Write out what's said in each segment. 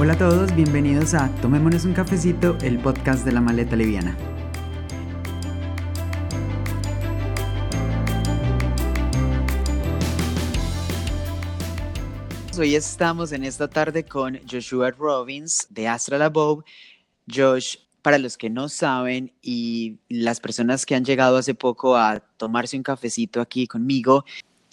Hola a todos, bienvenidos a Tomémonos un cafecito, el podcast de la maleta liviana. Hoy estamos en esta tarde con Joshua Robbins de Astral Above. Josh, para los que no saben y las personas que han llegado hace poco a tomarse un cafecito aquí conmigo,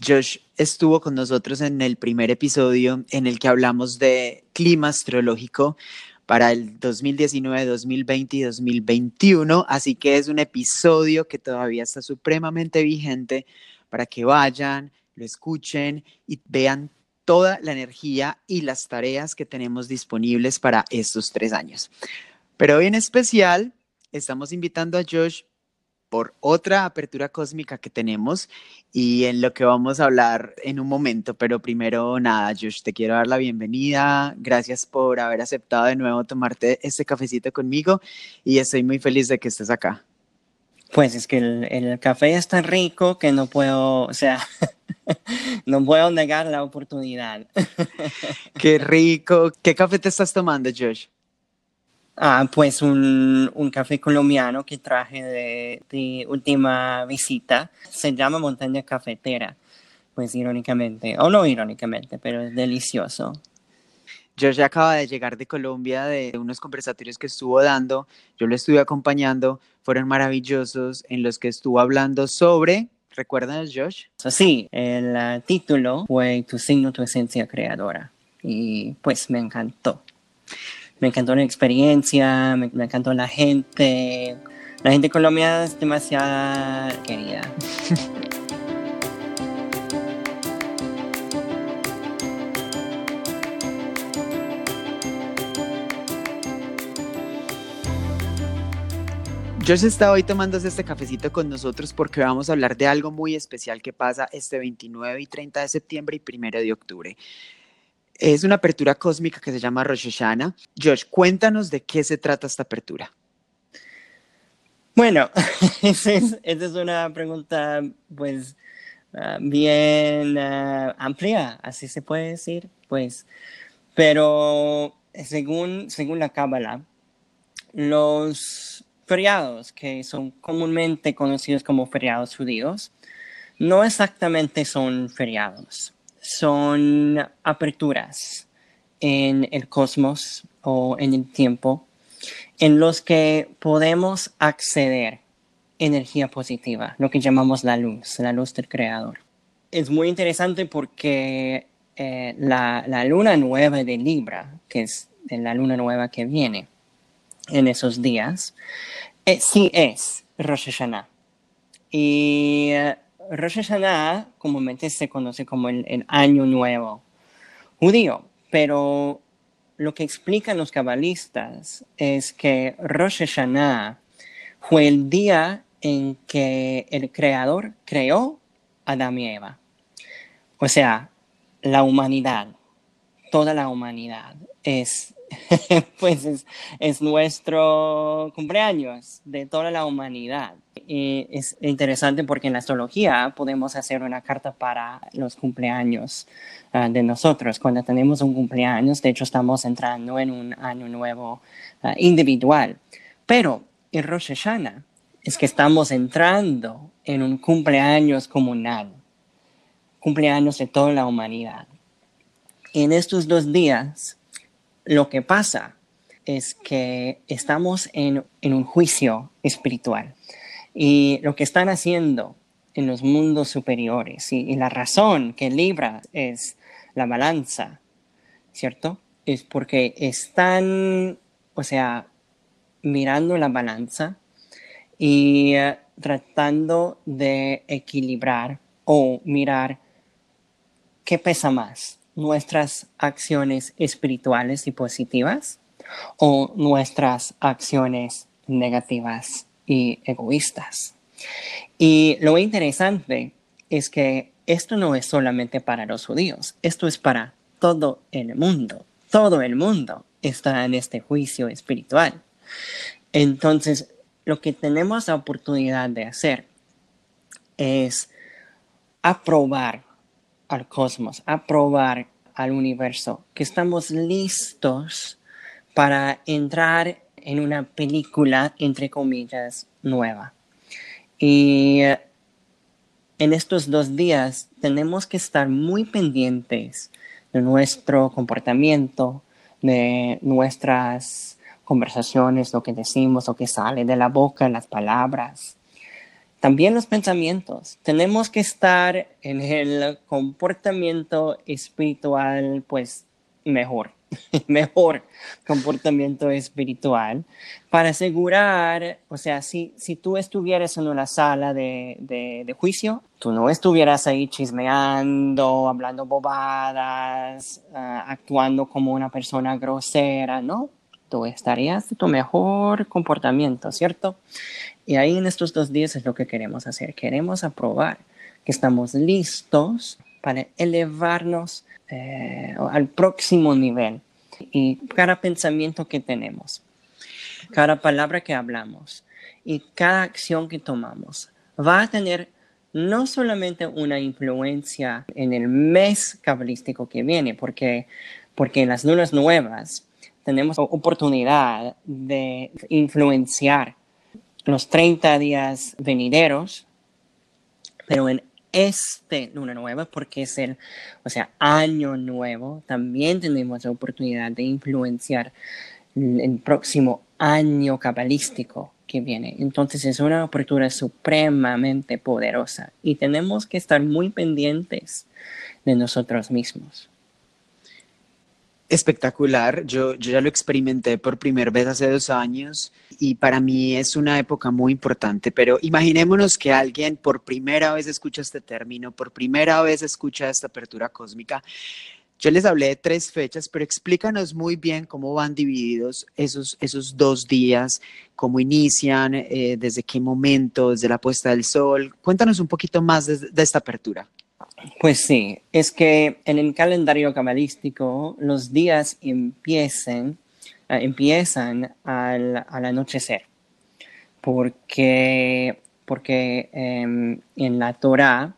Josh estuvo con nosotros en el primer episodio en el que hablamos de clima astrológico para el 2019, 2020 y 2021, así que es un episodio que todavía está supremamente vigente para que vayan, lo escuchen y vean toda la energía y las tareas que tenemos disponibles para estos tres años. Pero hoy en especial estamos invitando a Josh por otra apertura cósmica que tenemos y en lo que vamos a hablar en un momento. Pero primero, nada, Josh, te quiero dar la bienvenida. Gracias por haber aceptado de nuevo tomarte este cafecito conmigo y estoy muy feliz de que estés acá. Pues es que el, café es tan rico que no puedo, o sea, no puedo negar la oportunidad. Qué rico. ¿Qué café te estás tomando, Josh? Ah, pues un, un, café colombiano que traje de, última visita. Se llama Montaña Cafetera, pues irónicamente, o no irónicamente, pero es delicioso. Yo ya acaba de llegar de Colombia de unos conversatorios que estuvo dando, yo lo estuve acompañando, fueron maravillosos en los que estuvo hablando sobre, ¿recuerdas Josh? Sí, el uh, título fue Tu signo, tu esencia creadora y pues me encantó me encantó la experiencia, me, encantó la gente. La gente colombiana es demasiado querida. Josh está hoy tomándose este cafecito con nosotros porque vamos a hablar de algo muy especial que pasa este 29 y 30 de septiembre y 1 de octubre. Es una apertura cósmica que se llama Rosh Hashanah. Josh, cuéntanos de qué se trata esta apertura. Bueno, esa es, una pregunta pues ah, bien ah, amplia, así se puede decir, pues. Pero según, según la Cábala, los feriados que son comúnmente conocidos como feriados judíos, no exactamente son feriados son aperturas en el cosmos o en el tiempo en los que podemos acceder energía positiva, lo que llamamos la luz, la luz del creador. Es muy interesante porque eh, la, luna nueva de Libra, que es la luna nueva que viene en esos días, eh, sí es Rosh Hashanah. Y eh, Rosh Hashanah comúnmente se conoce como el, año nuevo judío, pero lo que explican los cabalistas es que Rosh Hashanah fue el día en que el creador creó a Adán y Eva. O sea, la humanidad, toda la humanidad es pues es, nuestro cumpleaños de toda la humanidad. Y es interesante porque en la astrología podemos hacer una carta para los cumpleaños ah, de nosotros. Cuando tenemos un cumpleaños, de hecho estamos entrando en un año nuevo ah, individual. Pero en Rosh Hashanah es que estamos entrando en un cumpleaños comunal, cumpleaños de toda la humanidad. En estos dos días lo que pasa es que estamos en, un juicio espiritual y lo que están haciendo en los mundos superiores y, la razón que libra es la balanza, ¿cierto? Es porque están, o sea, mirando la balanza y eh, tratando de equilibrar o mirar qué pesa más, nuestras acciones espirituales y positivas o nuestras acciones negativas y egoístas. Y lo interesante es que esto no es solamente para los judíos, esto es para todo el mundo. Todo el mundo está en este juicio espiritual. Entonces, lo que tenemos la oportunidad de hacer es aprobar al cosmos, aprobar al universo, que estamos listos para entrar en una película, entre comillas, nueva. Y eh, en estos dos días tenemos que estar muy pendientes de nuestro comportamiento, de nuestras conversaciones, lo que decimos, lo que sale de la boca, las palabras. También los pensamientos. Tenemos que estar en el comportamiento espiritual, pues mejor. mejor comportamiento espiritual para asegurar, o sea, si, si tú estuvieras en una sala de, de, juicio, tú no estuvieras ahí chismeando, hablando bobadas, ah, actuando como una persona grosera, ¿no? Tú estarías de tu mejor comportamiento, ¿cierto? Y ahí en estos dos días es lo que queremos hacer. Queremos aprobar que estamos listos para elevarnos eh, al próximo nivel. Y cada pensamiento que tenemos, cada palabra que hablamos y cada acción que tomamos va a tener no solamente una influencia en el mes cabalístico que viene, porque, porque en las lunas nuevas tenemos oportunidad de influenciar los 30 días venideros, pero en este luna nueva, porque es el, o sea, año nuevo, también tenemos la oportunidad de influenciar el próximo año cabalístico que viene. Entonces es una oportunidad supremamente poderosa y tenemos que estar muy pendientes de nosotros mismos espectacular. Yo, yo ya lo experimenté por primera vez hace dos años y para mí es una época muy importante, pero imaginémonos que alguien por primera vez escucha este término, por primera vez escucha esta apertura cósmica. Yo les hablé de tres fechas, pero explícanos muy bien cómo van divididos esos, esos dos días, cómo inician, eh, desde qué momento, desde la puesta del sol. Cuéntanos un poquito más de esta apertura. Pues sí, es que en el calendario cabalístico los días empiezan, eh, empiezan al, anochecer, porque, porque em, en la Torah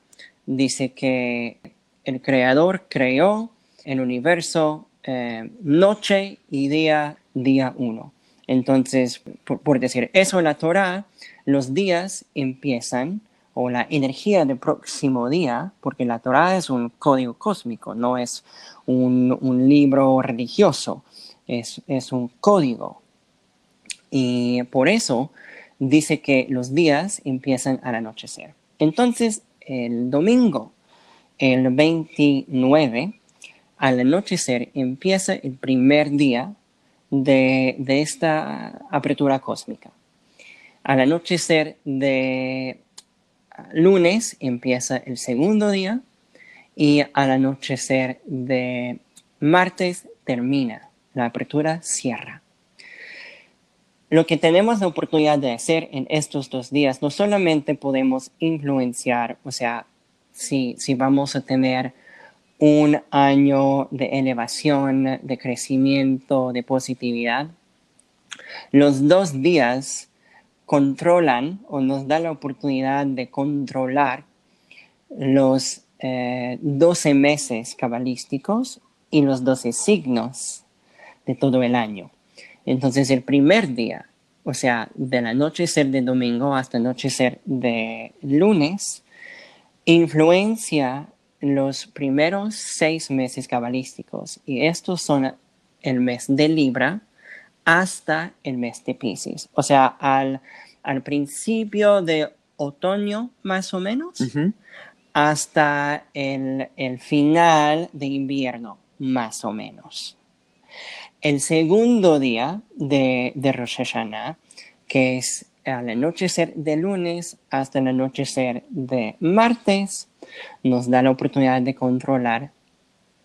dice que el Creador creó el universo eh, noche y día, día uno. Entonces, por, por decir eso en la Torah, los días empiezan o la energía del próximo día, porque la Torah es un código cósmico, no es un, libro religioso, es, es un código. Y por eso dice que los días empiezan al anochecer. Entonces, el domingo, el 29, al anochecer empieza el primer día de, de esta apertura cósmica. Al anochecer de lunes empieza el segundo día y al anochecer de martes termina. La apertura cierra. Lo que tenemos la oportunidad de hacer en estos dos días, no solamente podemos influenciar, o sea, si, si vamos a tener un año de elevación, de crecimiento, de positividad, los dos días controlan o nos da la oportunidad de controlar los 12 eh, meses cabalísticos y los 12 signos de todo el año. Entonces el primer día, o sea, del anochecer de domingo hasta el anochecer de lunes, influencia los primeros seis meses cabalísticos y estos son el mes de Libra, hasta el mes de Pisces. O sea, al, al principio de otoño más o menos, hasta el, el, final de invierno más o menos. El segundo día de, de Rosh Hashanah, que es al anochecer de lunes hasta el anochecer de martes, nos da la oportunidad de controlar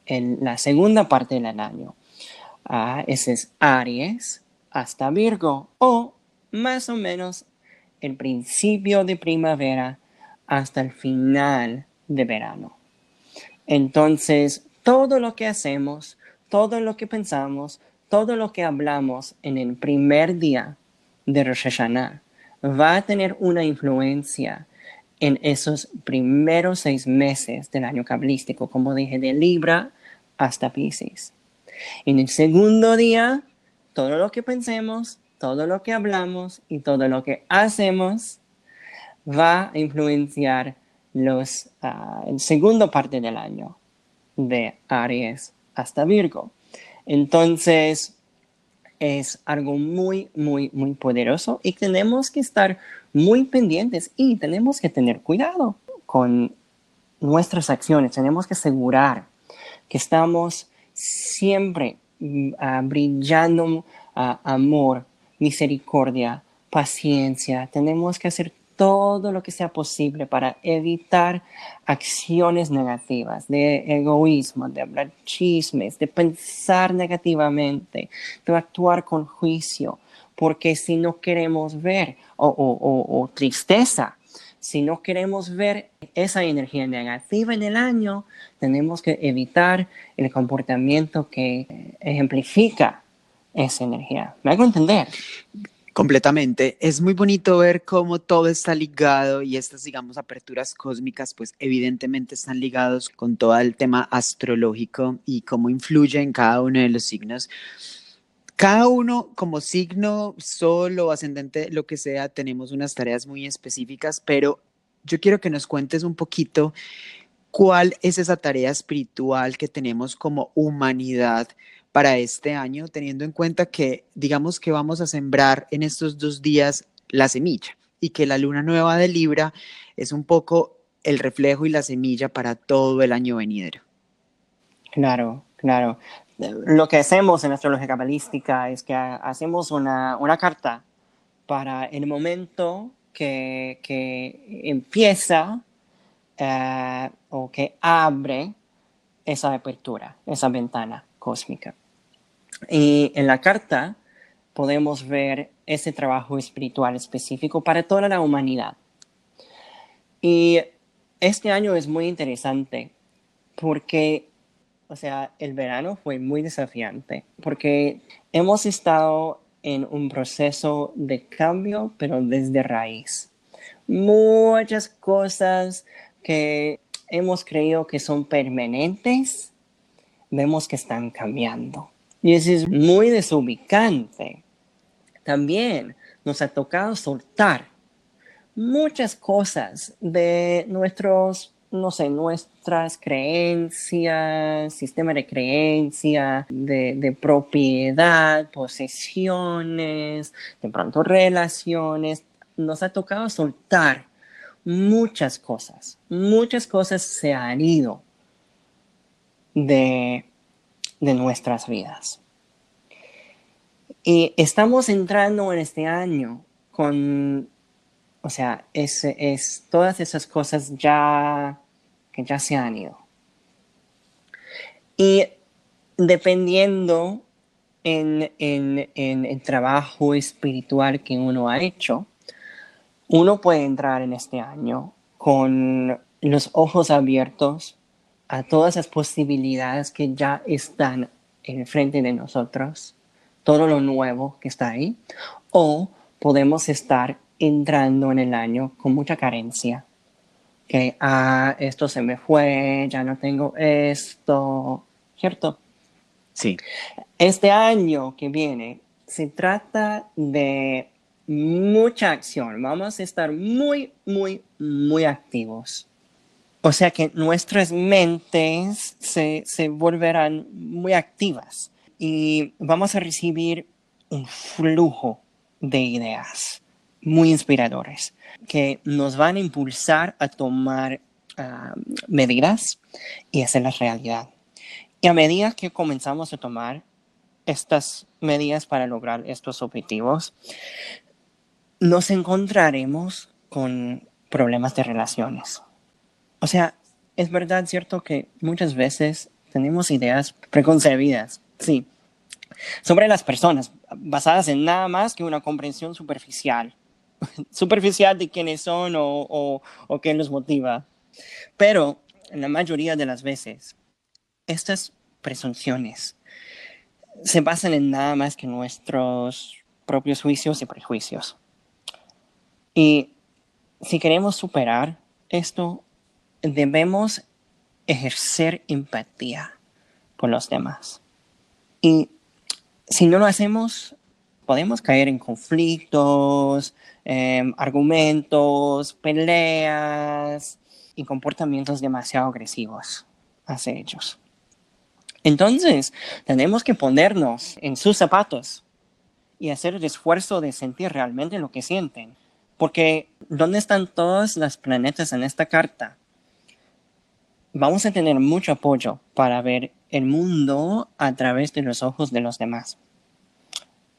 la segunda parte del año, ese es Aries hasta Virgo o más o menos el principio de primavera hasta el final de verano. Entonces, todo lo que hacemos, todo lo que pensamos, todo lo que hablamos en el primer día de Rosh Hashanah va a tener una influencia en esos primeros seis meses del año cabalístico, como dije, de Libra hasta Pisces. En el segundo día, todo lo que pensemos, todo lo que hablamos y todo lo que hacemos va a influenciar los, uh, el segundo parte del año de Aries hasta Virgo. Entonces, es algo muy, muy, muy poderoso y tenemos que estar muy pendientes y tenemos que tener cuidado con nuestras acciones. Tenemos que asegurar que estamos siempre uh, brillando amor, misericordia, paciencia. Tenemos que hacer todo lo que sea posible para evitar acciones negativas, de egoísmo, de hablar chismes, de pensar negativamente, de actuar con juicio, porque si no queremos ver, o, tristeza, si no queremos ver esa energía negativa en el año, tenemos que evitar el comportamiento que ejemplifica esa energía. ¿Me hago entender? Completamente. Es muy bonito ver cómo todo está ligado y estas, digamos, aperturas cósmicas, pues evidentemente están ligados con todo el tema astrológico y cómo influye en cada uno de los signos. Cada uno como signo, solo, ascendente, lo que sea, tenemos unas tareas muy específicas, pero yo quiero que nos cuentes un poquito cuál es esa tarea espiritual que tenemos como humanidad para este año, teniendo en cuenta que digamos que vamos a sembrar en estos dos días la semilla y que la luna nueva de Libra es un poco el reflejo y la semilla para todo el año venidero. Claro, claro. Lo que hacemos en astrología cabalística es que hacemos una, carta para el momento que, empieza eh, o que abre esa apertura, esa ventana cósmica. Y en la carta podemos ver ese trabajo espiritual específico para toda la humanidad. Y este año es muy interesante porque, o sea, el verano fue muy desafiante porque hemos estado en un proceso de cambio, pero desde raíz. Muchas cosas que hemos creído que son permanentes, vemos que están cambiando. Y eso es muy desubicante. También nos ha tocado soltar muchas cosas de nuestros, no sé, nuestras creencias, sistema de creencia, de, de propiedad, posesiones, de pronto relaciones. Nos ha tocado soltar muchas cosas. Muchas cosas se han ido de de nuestras vidas. Y estamos entrando en este año con, o sea, es, es todas esas cosas ya que ya se han ido. Y dependiendo en, en, en, el trabajo espiritual que uno ha hecho, uno puede entrar en este año con los ojos abiertos a todas las posibilidades que ya están en frente de nosotros, todo lo nuevo que está ahí, o podemos estar entrando en el año con mucha carencia, que, ah, esto se me fue, ya no tengo esto, ¿cierto? Sí. Este año que viene se trata de mucha acción, vamos a estar muy, muy, muy activos o sea que nuestras mentes se, volverán muy activas y vamos a recibir un flujo de ideas muy inspiradores que nos van a impulsar a tomar ah, medidas y hacerlas realidad. Y a medida que comenzamos a tomar estas medidas para lograr estos objetivos, nos encontraremos con problemas de relaciones o sea, es verdad, cierto, que muchas veces tenemos ideas preconcebidas, sí, sobre las personas, basadas en nada más que una comprensión superficial, superficial de quiénes son o, o, qué los motiva. Pero en la mayoría de las veces, estas presunciones se basan en nada más que nuestros propios juicios y prejuicios. Y si queremos superar esto, debemos ejercer empatía por los demás. Y si no lo hacemos, podemos caer en conflictos, em, argumentos, peleas y comportamientos demasiado agresivos hacia ellos. Entonces, tenemos que ponernos en sus zapatos y hacer el esfuerzo de sentir realmente lo que sienten. Porque, ¿dónde están todos los planetas en esta carta? Vamos a tener mucho apoyo para ver el mundo a través de los ojos de los demás.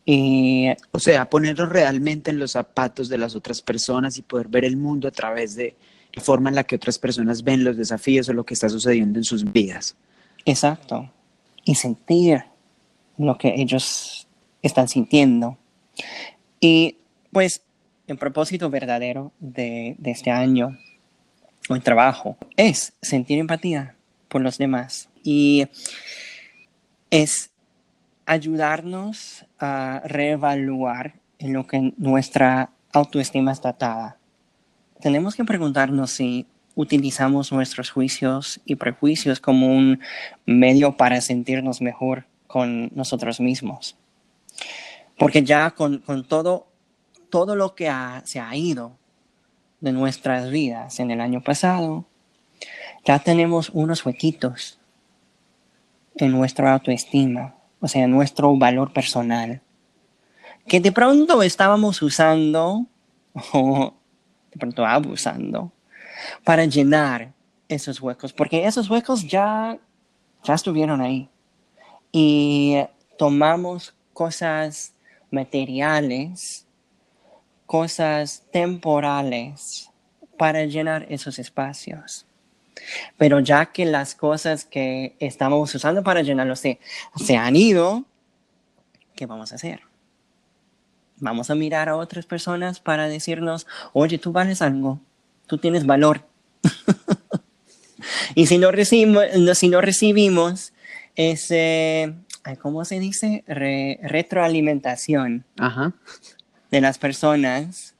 Y, o sea, ponernos realmente en los zapatos de las otras personas y poder ver el mundo a través de la forma en la que otras personas ven los desafíos o lo que está sucediendo en sus vidas. Exacto. Y sentir lo que ellos están sintiendo. Y pues el propósito verdadero de, de este año o el trabajo es sentir empatía por los demás. Y es ayudarnos a reevaluar en lo que nuestra autoestima está atada. Tenemos que preguntarnos si utilizamos nuestros juicios y prejuicios como un medio para sentirnos mejor con nosotros mismos. Porque ya con, todo, todo lo que se ha ido de nuestras vidas en el año pasado, ya tenemos unos huequitos en nuestra autoestima, o sea, nuestro valor personal, que de pronto estábamos usando o de pronto abusando para llenar esos huecos, porque esos huecos ya, ya estuvieron ahí. Y tomamos cosas materiales, cosas temporales para llenar esos espacios. Pero ya que las cosas que estamos usando para llenarlos se, se han ido, ¿qué vamos a hacer? Vamos a mirar a otras personas para decirnos, oye, tú vales algo, tú tienes valor. y si no, recibimos, si no recibimos ese, ¿cómo se dice? retroalimentación de las personas,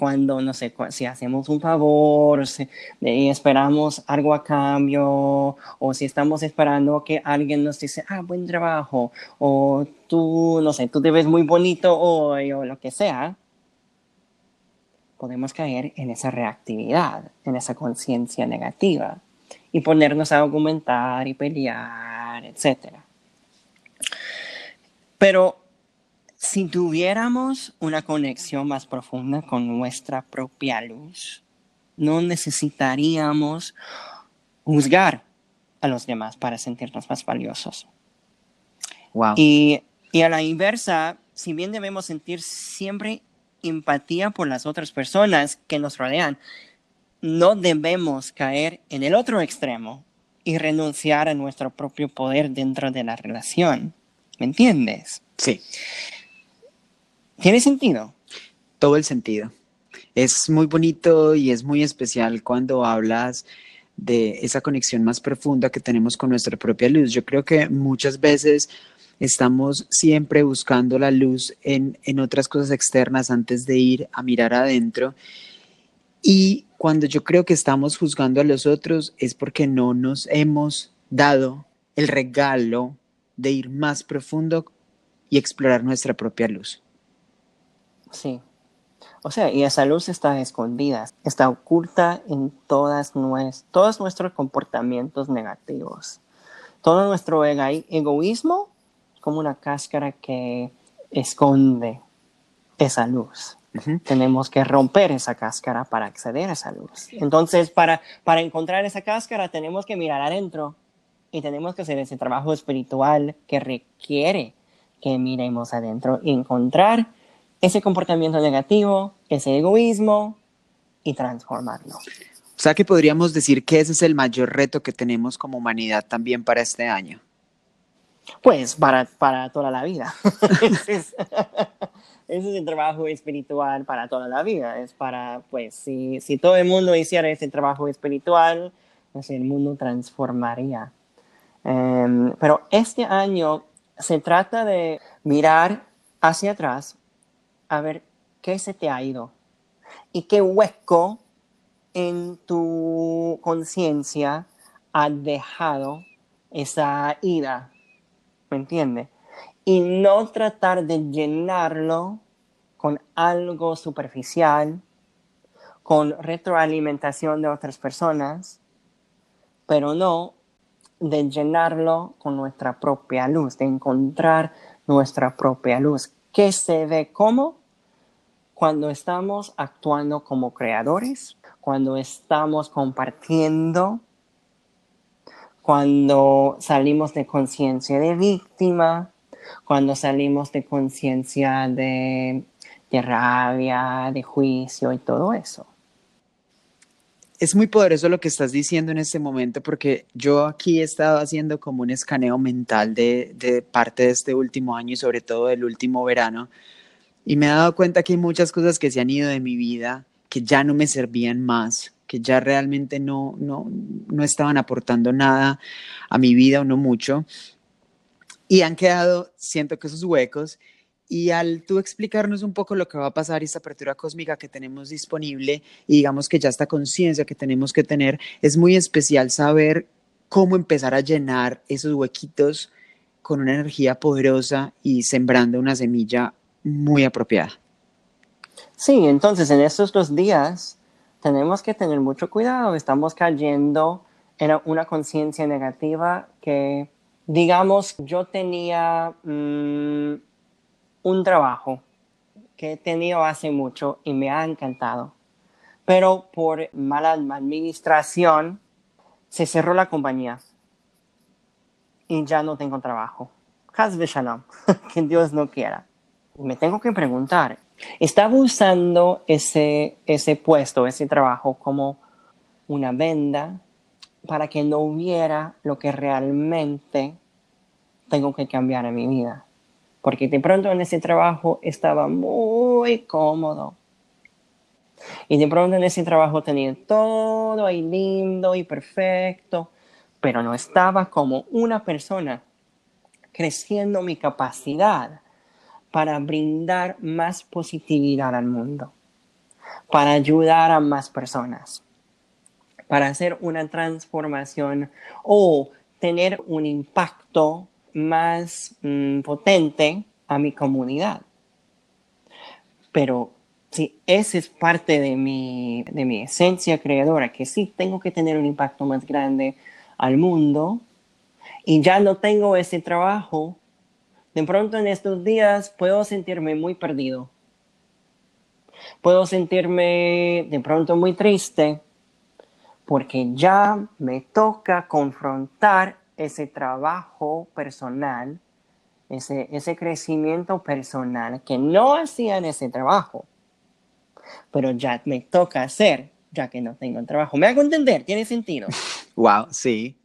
cuando, no sé, si hacemos un favor, y esperamos algo a cambio, o si estamos esperando que alguien nos dice, ah, buen trabajo, o tú, no sé, tú te ves muy bonito hoy, o lo que sea, podemos caer en esa reactividad, en esa conciencia negativa, y ponernos a argumentar y pelear, etc. Pero si tuviéramos una conexión más profunda con nuestra propia luz, no necesitaríamos juzgar a los demás para sentirnos más valiosos. Wow. Y, y a la inversa, si bien debemos sentir siempre empatía por las otras personas que nos rodean, no debemos caer en el otro extremo y renunciar a nuestro propio poder dentro de la relación. ¿Me entiendes? Sí. ¿Tiene sentido? Todo el sentido. Es muy bonito y es muy especial cuando hablas de esa conexión más profunda que tenemos con nuestra propia luz. Yo creo que muchas veces estamos siempre buscando la luz en, en otras cosas externas antes de ir a mirar adentro. Y cuando yo creo que estamos juzgando a los otros es porque no nos hemos dado el regalo de ir más profundo y explorar nuestra propia luz. Sí. O sea, y esa luz está escondida, está oculta en todas todos nuestros comportamientos negativos. Todo nuestro egoísmo es como una cáscara que esconde esa luz. Tenemos que romper esa cáscara para acceder a esa luz. Entonces, para, para encontrar esa cáscara, tenemos que mirar adentro y tenemos que hacer ese trabajo espiritual que requiere que miremos adentro y encontrar ese comportamiento negativo, ese egoísmo y transformarlo. O sea que podríamos decir que ese es el mayor reto que tenemos como humanidad también para este año. Pues para, para toda la vida. ese, es, el trabajo espiritual para toda la vida. Es para, pues, si, si todo el mundo hiciera ese trabajo espiritual, pues el mundo transformaría. Em, pero este año se trata de mirar hacia atrás a ver qué se te ha ido y qué hueco en tu conciencia ha dejado esa ira, ¿me entiende? Y no tratar de llenarlo con algo superficial, con retroalimentación de otras personas, pero no de llenarlo con nuestra propia luz, de encontrar nuestra propia luz, que se ve como cuando estamos actuando como creadores, cuando estamos compartiendo, cuando salimos de conciencia de víctima, cuando salimos de conciencia de, de rabia, de juicio y todo eso. Es muy poderoso lo que estás diciendo en este momento porque yo aquí he estado haciendo como un escaneo mental de, parte de este último año y sobre todo del último verano y me he dado cuenta que hay muchas cosas que se han ido de mi vida que ya no me servían más, que ya realmente no, no, no estaban aportando nada a mi vida o no mucho. Y han quedado, siento que esos huecos. Y al tú explicarnos un poco lo que va a pasar, esta apertura cósmica que tenemos disponible y digamos que ya esta conciencia que tenemos que tener, es muy especial saber cómo empezar a llenar esos huequitos con una energía poderosa y sembrando una semilla muy apropiada. Sí, entonces en estos dos días tenemos que tener mucho cuidado, estamos cayendo en una conciencia negativa que, digamos, yo tenía... Mm, un trabajo que he tenido hace mucho y me ha encantado, pero por mala administración se cerró la compañía y ya no tengo trabajo. Que Dios no quiera. Me tengo que preguntar, ¿estaba usando ese, ese puesto, ese trabajo como una venda para que no hubiera lo que realmente tengo que cambiar en mi vida? porque de pronto en ese trabajo estaba muy cómodo. Y de pronto en ese trabajo tenía todo ahí lindo y perfecto, pero no estaba como una persona creciendo mi capacidad para brindar más positividad al mundo, para ayudar a más personas, para hacer una transformación o tener un impacto más mm, potente a mi comunidad. Pero si esa es parte de mi, de mi esencia creadora, que sí tengo que tener un impacto más grande al mundo y ya no tengo ese trabajo, de pronto en estos días puedo sentirme muy perdido. Puedo sentirme de pronto muy triste porque ya me toca confrontar ese trabajo personal, ese, ese crecimiento personal que no hacía en ese trabajo, pero ya me toca hacer, ya que no tengo trabajo. ¿Me hago entender? ¿Tiene sentido? wow, sí,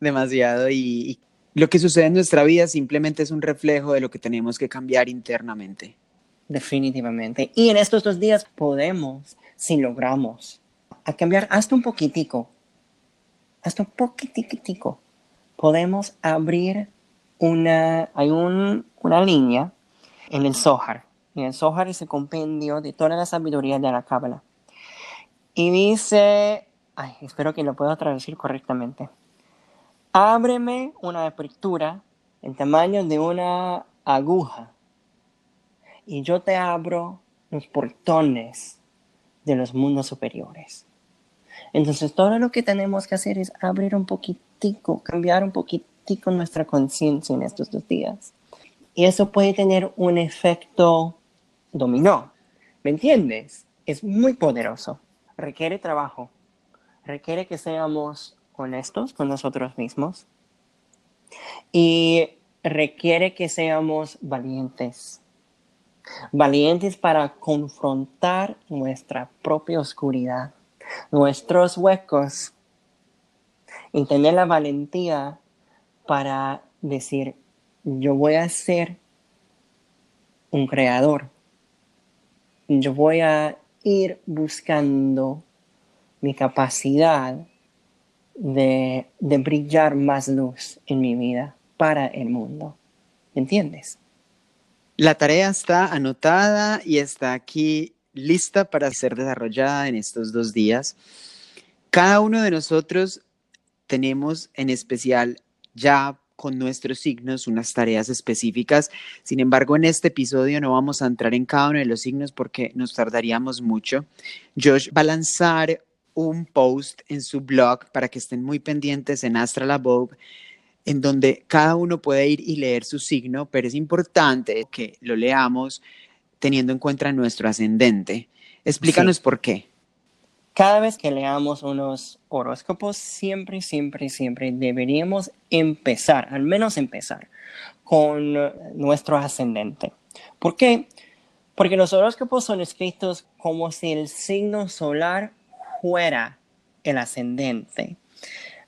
demasiado. Y, y lo que sucede en nuestra vida simplemente es un reflejo de lo que tenemos que cambiar internamente. Definitivamente. Y en estos dos días podemos, si logramos, a cambiar hasta un poquitico, hasta un poquitico, podemos abrir una, hay una línea en el Zohar. En el Zohar es el compendio de toda la sabiduría de la Cábala. Y dice, ay, espero que lo pueda traducir correctamente. Ábreme una apertura en tamaño de una aguja y yo te abro los portones de los mundos superiores. Entonces todo lo que tenemos que hacer es abrir un poquito cambiar un poquitico nuestra conciencia en estos dos días. Y eso puede tener un efecto dominó. ¿Me entiendes? Es muy poderoso. Requiere trabajo. Requiere que seamos honestos con nosotros mismos. Y requiere que seamos valientes. Valientes para confrontar nuestra propia oscuridad, nuestros huecos, y tener la valentía para decir, yo voy a ser un creador. Yo voy a ir buscando mi capacidad de, brillar más luz en mi vida para el mundo. ¿Entiendes? La tarea está anotada y está aquí lista para ser desarrollada en estos dos días. Cada uno de nosotros tenemos en especial ya con nuestros signos unas tareas específicas. Sin embargo, en este episodio no vamos a entrar en cada uno de los signos porque nos tardaríamos mucho. Josh va a lanzar un post en su blog para que estén muy pendientes en Astral en donde cada uno puede ir y leer su signo, pero es importante que lo leamos teniendo en cuenta nuestro ascendente. Explícanos por qué cada vez que leamos unos horóscopos, siempre, siempre, siempre deberíamos empezar, al menos empezar, con nuestro ascendente. ¿Por qué? Porque los horóscopos son escritos como si el signo solar fuera el ascendente.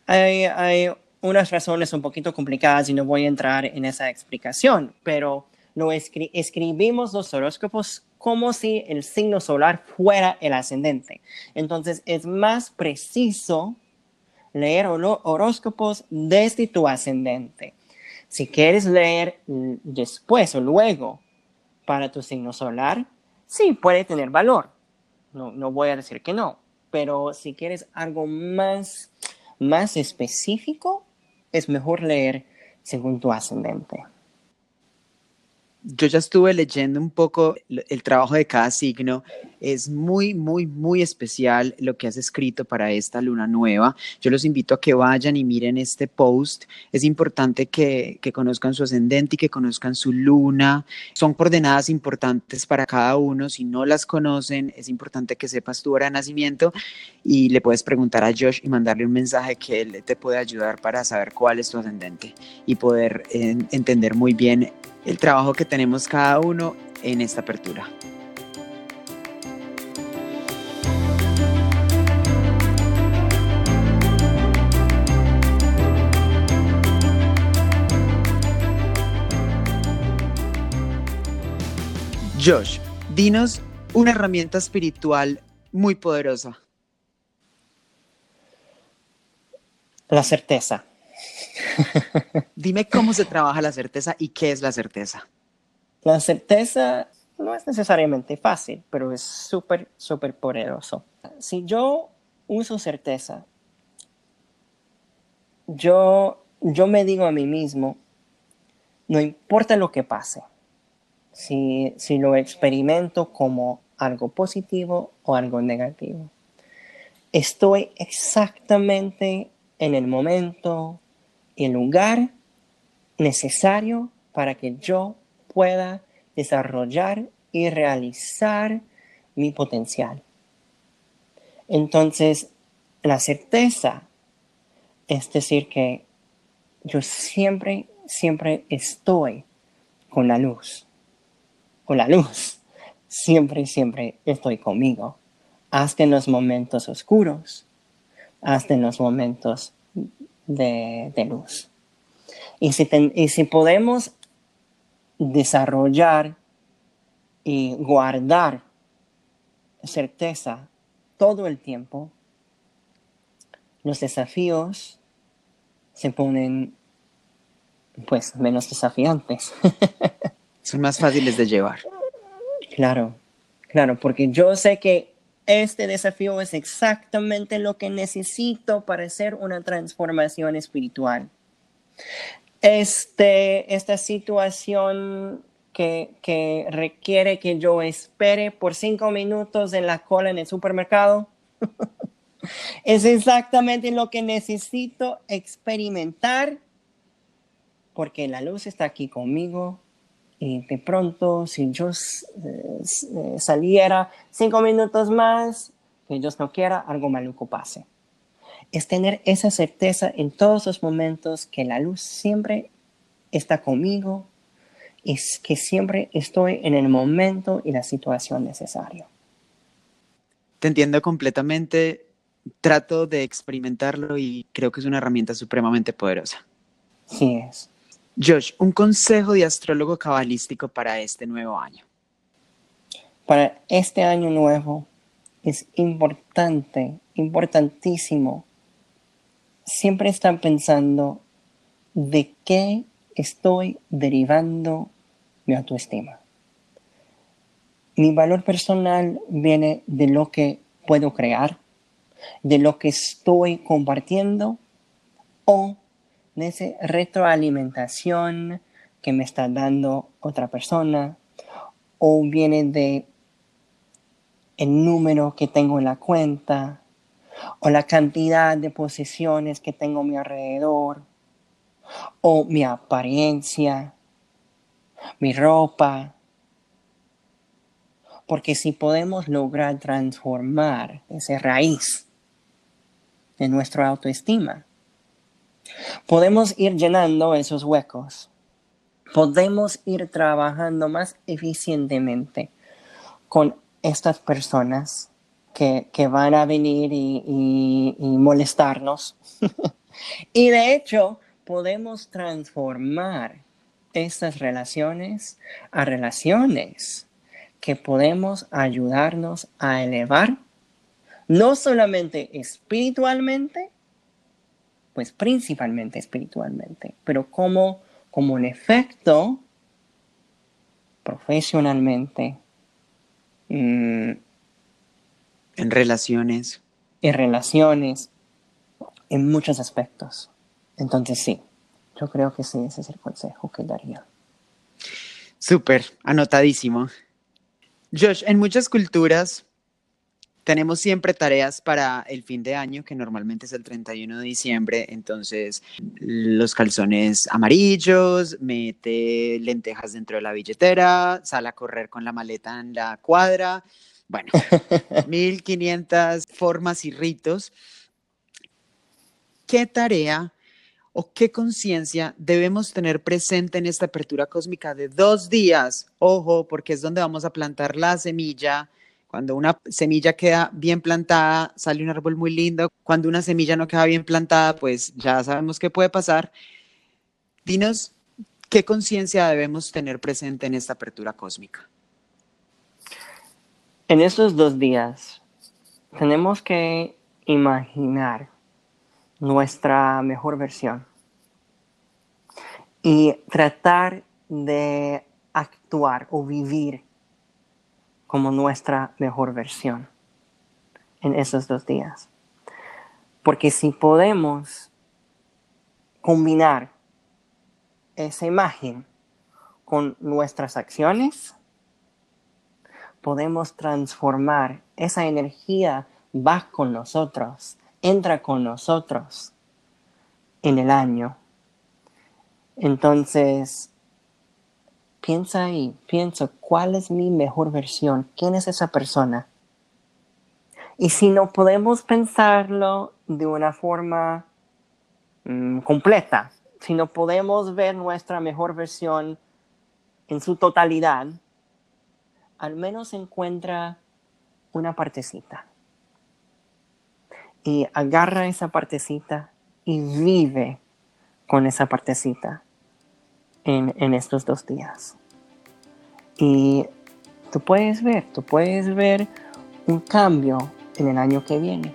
Hay, unas razones un poquito complicadas y no voy a entrar en esa explicación, pero lo escribimos los horóscopos como si el signo solar fuera el ascendente. Entonces es más preciso leer horóscopos desde tu ascendente. Si quieres leer después o luego para tu signo solar, sí, puede tener valor. No, no voy a decir que no, pero si quieres algo más, más específico, es mejor leer según tu ascendente yo ya estuve leyendo un poco el trabajo de cada signo. Es muy, muy, muy especial lo que has escrito para esta luna nueva. Yo los invito a que vayan y miren este post. Es importante que, conozcan su ascendente y que conozcan su luna. Son coordenadas importantes para cada uno. Si no las conocen, es importante que sepas tu hora de nacimiento y le puedes preguntar a Josh y mandarle un mensaje que él te puede ayudar para saber cuál es tu ascendente y poder entender muy bien el trabajo que tenemos cada uno en esta apertura. Josh, dinos una herramienta espiritual muy poderosa. La certeza. Dime cómo se trabaja la certeza y qué es la certeza. La certeza no es necesariamente fácil, pero es súper, súper poderoso. Si yo uso certeza, yo, yo me digo a mí mismo, no importa lo que pase, si, si lo experimento como algo positivo o algo negativo, estoy exactamente en el momento, el lugar necesario para que yo pueda desarrollar y realizar mi potencial. Entonces, la certeza es decir que yo siempre, siempre estoy con la luz. Con la luz. Siempre, siempre estoy conmigo. Hasta en los momentos oscuros. Hasta en los momentos de, luz. Y si, y si podemos desarrollar y guardar certeza todo el tiempo, los desafíos se ponen pues menos desafiantes. Son más fáciles de llevar. Claro, claro, porque yo sé que este desafío es exactamente lo que necesito para hacer una transformación espiritual. Este, esta situación que, que requiere que yo espere por cinco minutos en la cola en el supermercado es exactamente lo que necesito experimentar porque la luz está aquí conmigo y de pronto si yo eh, eh, saliera cinco minutos más, que Dios no quiera, algo maluco pase. Es tener esa certeza en todos los momentos que la luz siempre está conmigo y que siempre estoy en el momento y la situación necesaria. Te entiendo completamente. Trato de experimentarlo y creo que es una herramienta supremamente poderosa. Sí es. Josh, un consejo de astrólogo cabalístico para este nuevo año. Para este año nuevo es importante, importantísimo, siempre estar pensando de qué estoy derivando mi autoestima. Mi valor personal viene de lo que puedo crear, de lo que estoy compartiendo o de esa retroalimentación que me está dando otra persona o viene de el número que tengo en la cuenta o la cantidad de posesiones que tengo a mi alrededor o mi apariencia, mi ropa. Porque si podemos lograr transformar esa raíz de nuestra autoestima, podemos ir llenando esos huecos. Podemos ir trabajando más eficientemente con estas personas que, van a venir y, y molestarnos. y de hecho, podemos transformar estas relaciones a relaciones que podemos ayudarnos a elevar, no solamente espiritualmente, pues principalmente espiritualmente, pero como, como un efecto profesionalmente. Mm, en relaciones. En relaciones, en muchos aspectos. Entonces sí, yo creo que sí, ese es el consejo que daría. Súper, anotadísimo. Josh, en muchas culturas tenemos siempre tareas para el fin de año, que normalmente es el 31 de diciembre, entonces los calzones amarillos, mete lentejas dentro de la billetera, sale a correr con la maleta en la cuadra, bueno, 1500 formas y ritos. ¿Qué tarea o qué conciencia debemos tener presente en esta apertura cósmica de dos días? Ojo, porque es donde vamos a plantar la semilla. Cuando una semilla queda bien plantada, sale un árbol muy lindo. Cuando una semilla no queda bien plantada, pues ya sabemos qué puede pasar. Dinos, ¿qué conciencia debemos tener presente en esta apertura cósmica? En estos dos días tenemos que imaginar nuestra mejor versión y tratar de actuar o vivir como nuestra mejor versión en esos dos días. Porque si podemos combinar esa imagen con nuestras acciones, podemos transformar esa energía, va con nosotros, entra con nosotros en el año entonces, piensa ahí, piensa, ¿cuál es mi mejor versión? ¿Quién es esa persona? Y si no podemos pensarlo de una forma mm, completa, si no podemos ver nuestra mejor versión en su totalidad, al menos encuentra una partecita. Y agarra esa partecita y vive con esa partecita en, estos dos días. Y tú puedes ver, tú puedes ver un cambio en el año que viene.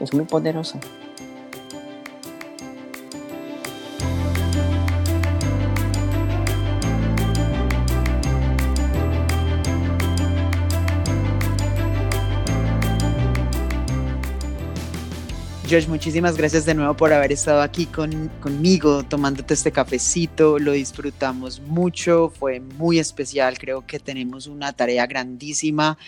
Es muy poderoso. Josh, muchísimas gracias de nuevo por haber estado aquí con, conmigo tomándote este cafecito. Lo disfrutamos mucho, fue muy especial. Creo que tenemos una tarea grandísima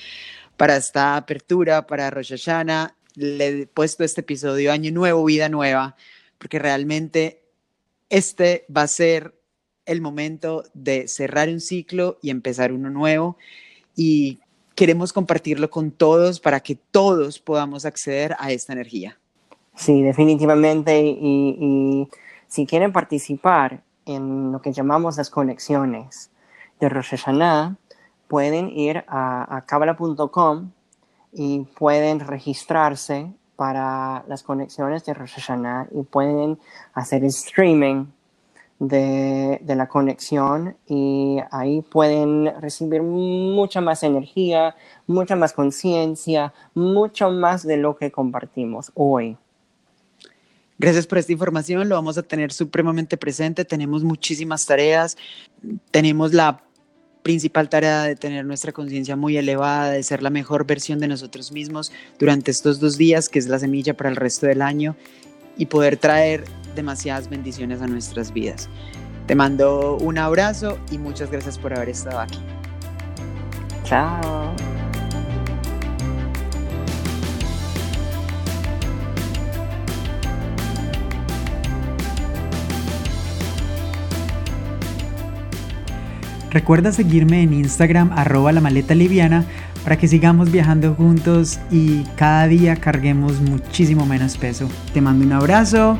para esta apertura, para Rosh Hashanah. Le he puesto este episodio Año Nuevo, Vida Nueva, porque realmente este va a ser el momento de cerrar un ciclo y empezar uno nuevo. Y queremos compartirlo con todos para que todos podamos acceder a esta energía. Sí, definitivamente. Y, si quieren participar en lo que llamamos las conexiones de Rosh Hashanah, pueden ir a, a y pueden registrarse para las conexiones de Rosh Hashanah y pueden hacer el streaming de, de, la conexión y ahí pueden recibir mucha más energía, mucha más conciencia, mucho más de lo que compartimos hoy. Gracias por esta información, lo vamos a tener supremamente presente. Tenemos muchísimas tareas, tenemos la principal tarea de tener nuestra conciencia muy elevada, de ser la mejor versión de nosotros mismos durante estos dos días, que es la semilla para el resto del año. y poder traer demasiadas bendiciones a nuestras vidas. Te mando un abrazo y muchas gracias por haber estado aquí. Chao. Recuerda seguirme en Instagram arroba la maleta liviana para que sigamos viajando juntos y cada día carguemos muchísimo menos peso. Te mando un abrazo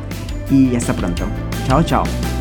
y hasta pronto. Chao, chao.